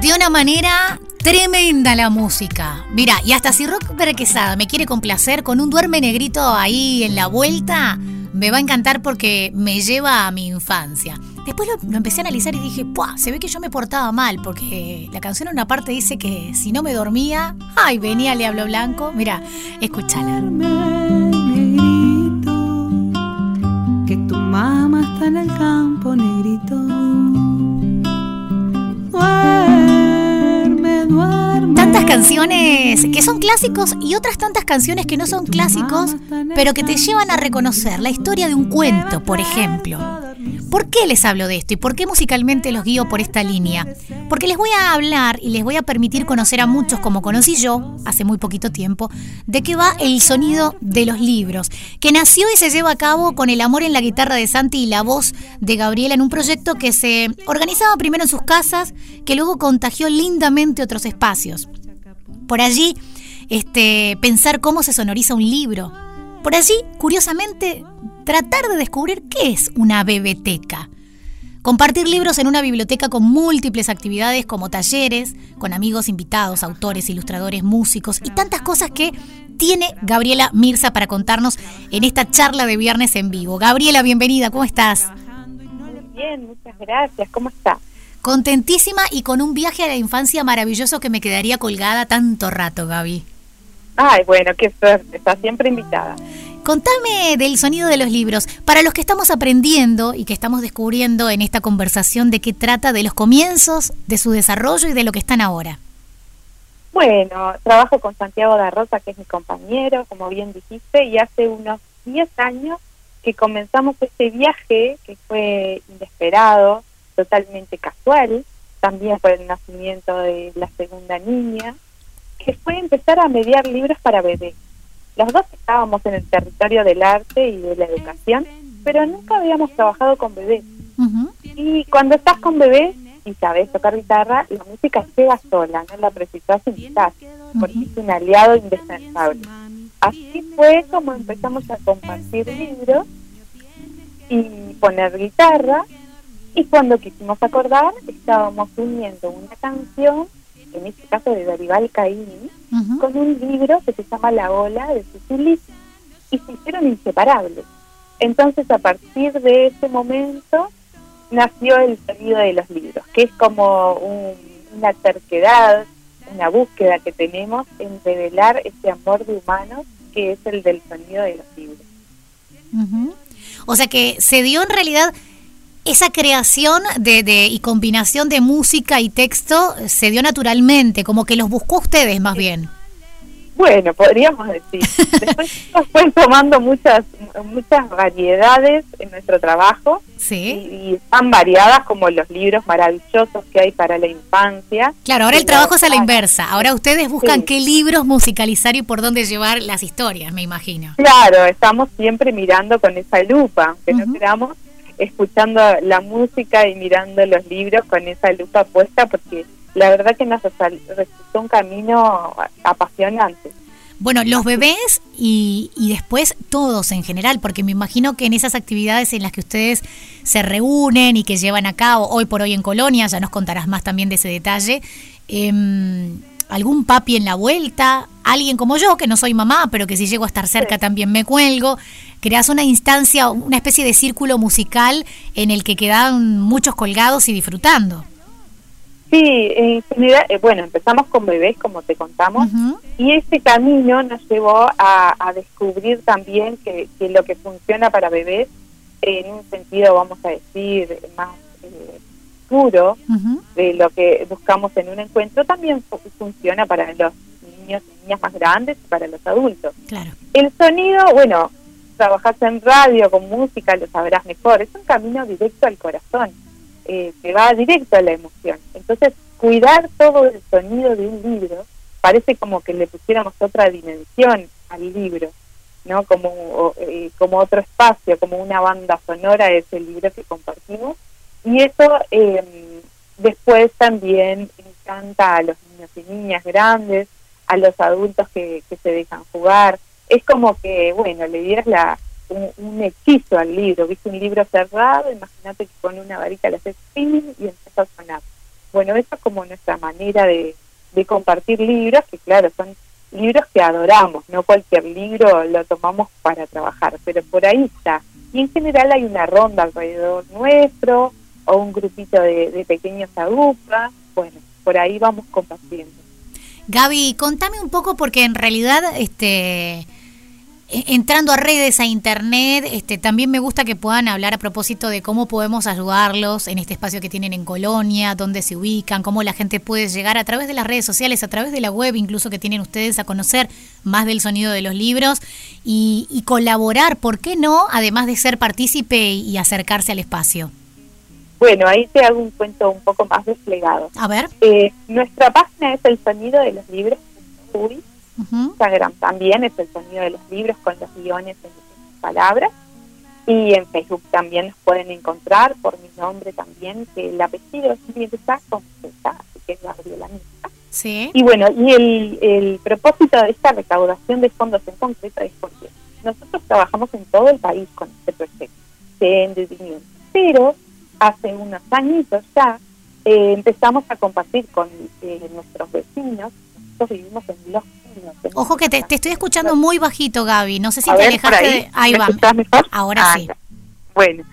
de una manera tremenda la música. Mira, y hasta si Rock Quesada me quiere complacer con un duerme negrito ahí en la vuelta, me va a encantar porque me lleva a mi infancia. Después lo, empecé a analizar y dije, ¡puah! Se ve que yo me portaba mal porque la canción en una parte dice que si no me dormía, ¡ay! Venía el diablo blanco. Mira, escúchala. Negrito, que tu mamá está en el campo, canciones que son clásicos y otras tantas canciones que no son clásicos, pero que te llevan a reconocer la historia de un cuento, por ejemplo. ¿Por qué les hablo de esto y por qué musicalmente los guío por esta línea? Porque les voy a hablar y les voy a permitir conocer a muchos, como conocí yo hace muy poquito tiempo, de qué va el sonido de los libros, que nació y se lleva a cabo con el amor en la guitarra de Santi y la voz de Gabriela en un proyecto que se organizaba primero en sus casas, que luego contagió lindamente otros espacios. Por allí, este, pensar cómo se sonoriza un libro. Por allí, curiosamente, tratar de descubrir qué es una biblioteca. Compartir libros en una biblioteca con múltiples actividades como talleres, con amigos invitados, autores, ilustradores, músicos y tantas cosas que tiene Gabriela Mirza para contarnos en esta charla de viernes en vivo. Gabriela, bienvenida, ¿cómo estás? Bien, muchas gracias, ¿cómo está? Contentísima y con un viaje a la infancia maravilloso que me quedaría colgada tanto rato, Gaby. Ay, bueno, qué suerte, está siempre invitada. Contame del sonido de los libros. Para los que estamos aprendiendo y que estamos descubriendo en esta conversación de qué trata de los comienzos, de su desarrollo y de lo que están ahora. Bueno, trabajo con Santiago da Rosa, que es mi compañero, como bien dijiste, y hace unos 10 años que comenzamos este viaje que fue inesperado, totalmente casual, también por el nacimiento de la segunda niña, que fue empezar a mediar libros para bebés. Los dos estábamos en el territorio del arte y de la educación, pero nunca habíamos trabajado con bebés. Y cuando estás con bebés y sabes tocar guitarra, la música llega sola, no la precisas invitar, porque es un aliado indispensable. Así fue como empezamos a compartir libros y poner guitarra, y cuando quisimos acordar, estábamos uniendo una canción en este caso de Dorival Caini, con un libro que se llama La ola de Sicilis, y se hicieron inseparables. Entonces, a partir de ese momento, nació el sonido de los libros, que es como una terquedad, una búsqueda que tenemos en revelar ese amor de humanos que es el del sonido de los libros. O sea que se dio en realidad esa creación de, de, y combinación de música y texto se dio naturalmente, como que los buscó ustedes más bien. Bueno, podríamos decir. Después fue tomando muchas muchas variedades en nuestro trabajo. Sí. Y, tan variadas como los libros maravillosos que hay para la infancia. Claro, ahora el trabajo es a la inversa. Ahora ustedes buscan qué libros musicalizar y por dónde llevar las historias, me imagino. Claro, estamos siempre mirando con esa lupa, que no queramos escuchando la música y mirando los libros con esa lupa puesta porque la verdad que nos resultó un camino apasionante. Bueno, los bebés y, y, después todos en general, porque me imagino que en esas actividades en las que ustedes se reúnen y que llevan a cabo hoy por hoy en Colonia, ya nos contarás más también de ese detalle, eh, algún papi en la vuelta, alguien como yo, que no soy mamá, pero que si llego a estar cerca también me cuelgo, creas una instancia, una especie de círculo musical en el que quedan muchos colgados y disfrutando. Sí, en general, eh, bueno, empezamos con bebés, como te contamos, y ese camino nos llevó a, descubrir también que, lo que funciona para bebés, en un sentido, vamos a decir, más eh, puro de lo que buscamos en un encuentro también funciona para los niños y niñas más grandes y para los adultos. Claro. El sonido, bueno, trabajas en radio con música, lo sabrás mejor, es un camino directo al corazón, eh, que va directo a la emoción. Entonces, cuidar todo el sonido de un libro parece como que le pusiéramos otra dimensión al libro. ¿no? Como, eh, como otro espacio, como una banda sonora es el libro que compartimos y eso eh, después también encanta a los niños y niñas grandes, a los adultos que, se dejan jugar. Es como que, bueno, le dieras la, un, hechizo al libro. Viste un libro cerrado, imagínate que con una varita le haces ping y empieza a sonar. Bueno, esa es como nuestra manera de, de compartir libros, que claro, son libros que adoramos, no cualquier libro lo tomamos para trabajar, pero por ahí está. Y en general hay una ronda alrededor nuestro o un grupito de, de pequeños agupas, bueno, por ahí vamos compartiendo. Gaby, contame un poco porque en realidad este e-, entrando a redes, a internet, este, también me gusta que puedan hablar a propósito de cómo podemos ayudarlos en este espacio que tienen en Colonia, dónde se ubican, cómo la gente puede llegar a través de las redes sociales, a través de la web, incluso que tienen ustedes a conocer más del sonido de los libros y, colaborar, ¿por qué no? Además de ser partícipe y acercarse al espacio. Bueno, ahí te hago un cuento un poco más desplegado. A ver. Eh, nuestra página es el sonido de los libros. Instagram también es el sonido de los libros con los guiones en palabras. Y en Facebook también nos pueden encontrar por mi nombre también, que el apellido es Mirza con así que es Gabriela Mirza. Sí. Y bueno, y el, el propósito de esta recaudación de fondos en concreto es porque nosotros trabajamos en todo el país con este proyecto de entendimiento, pero hace unos añitos ya eh, empezamos a compartir con eh, nuestros vecinos, nosotros vivimos en Los Ojo que te, estoy escuchando muy bajito, Gaby. No sé si te alejaste de. Ahí va. Ahora ah, sí. Bueno,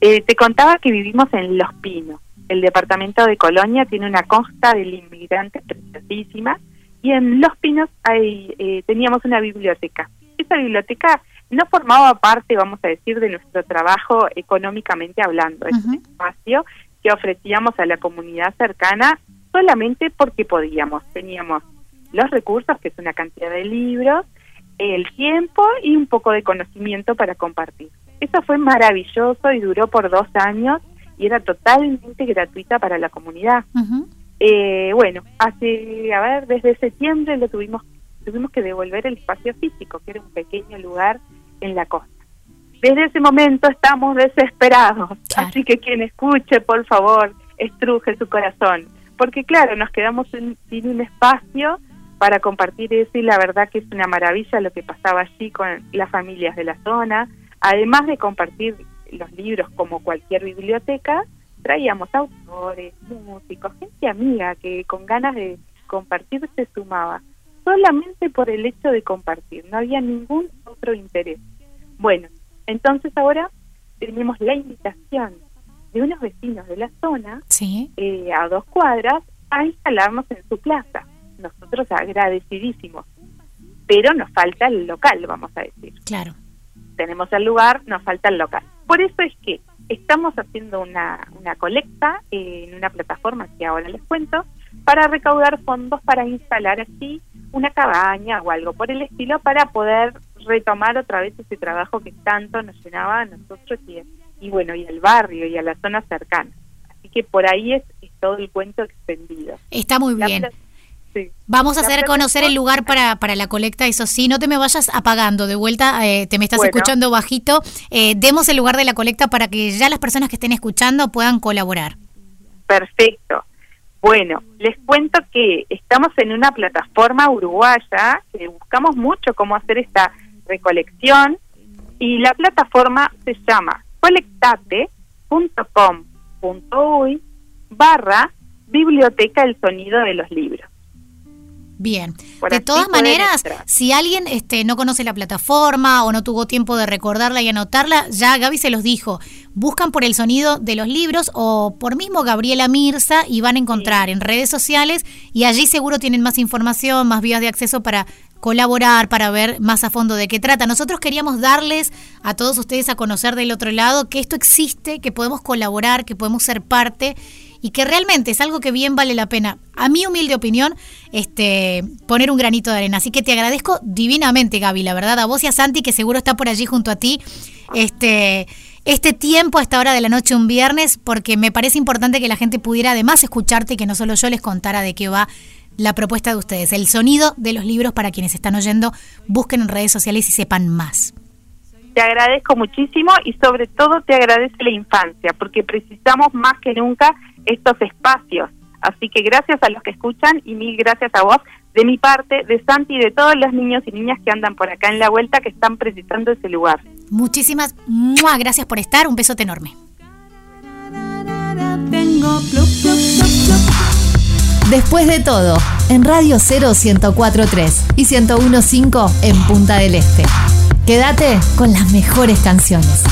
eh, te contaba que vivimos en Los Pinos. El departamento de Colonia tiene una costa del inmigrante preciosísima y en Los Pinos hay, eh, teníamos una biblioteca. Esa biblioteca no formaba parte, vamos a decir, de nuestro trabajo económicamente hablando. Es un espacio que ofrecíamos a la comunidad cercana solamente porque podíamos. Teníamos los recursos, que es una cantidad de libros, el tiempo y un poco de conocimiento para compartir. Eso fue maravilloso y duró por dos años y era totalmente gratuita para la comunidad. eh, bueno, hace, a ver, desde septiembre lo tuvimos, tuvimos que devolver el espacio físico, que era un pequeño lugar en la costa. Desde ese momento estamos desesperados, así que quien escuche, por favor, estruje su corazón, porque claro, nos quedamos sin un espacio para compartir eso y la verdad que es una maravilla lo que pasaba allí con las familias de la zona. Además de compartir los libros como cualquier biblioteca, traíamos autores, músicos, gente amiga que con ganas de compartir se sumaba, solamente por el hecho de compartir, no había ningún otro interés. Bueno, entonces ahora tenemos la invitación de unos vecinos de la zona, eh, a dos cuadras, a instalarnos en su plaza nosotros agradecidísimos. Pero nos falta el local, vamos a decir. Claro. Tenemos el lugar, nos falta el local. Por eso es que estamos haciendo una, una colecta en una plataforma que ahora les cuento para recaudar fondos para instalar así una cabaña o algo por el estilo para poder retomar otra vez ese trabajo que tanto nos llenaba a nosotros y, y bueno y al barrio y a la zona cercana. Así que por ahí es, todo el cuento extendido. Está muy bien. Vamos a hacer conocer el lugar para, para la colecta, eso sí, no te me vayas apagando, de vuelta eh, te me estás escuchando bajito, eh, demos el lugar de la colecta para que ya las personas que estén escuchando puedan colaborar. Perfecto. Bueno, les cuento que estamos en una plataforma uruguaya, que buscamos mucho cómo hacer esta recolección y la plataforma se llama colectate.com.uy barra Biblioteca El Sonido de los Libros. Bien. de todas maneras, si alguien este, no conoce la plataforma o no tuvo tiempo de recordarla y anotarla, ya Gaby se los dijo. Buscan por el sonido de los libros o por mismo Gabriela Mirza y van a encontrar en redes sociales y allí seguro tienen más información, más vías de acceso para colaborar, para ver más a fondo de qué trata. Nosotros queríamos darles a todos ustedes a conocer del otro lado que esto existe, que podemos colaborar, que podemos ser parte y que realmente es algo que bien vale la pena, a mi humilde opinión, este, poner un granito de arena. Así que te agradezco divinamente, Gaby, la verdad, a vos y a Santi, que seguro está por allí junto a ti, este, este tiempo a esta hora de la noche un viernes, porque me parece importante que la gente pudiera además escucharte y que no solo yo les contara de qué va la propuesta de ustedes. El sonido de los libros para quienes están oyendo, busquen en redes sociales y sepan más. Te agradezco muchísimo y sobre todo te agradece la infancia, porque precisamos más que nunca estos espacios. Así que gracias a los que escuchan y mil gracias a vos de mi parte, de Santi y de todos los niños y niñas que andan por acá en la vuelta que están precisando ese lugar. Muchísimas gracias por estar, un besote enorme. Después de todo, en Radio 0 1043 y 1015 en Punta del Este. Quédate con las mejores canciones.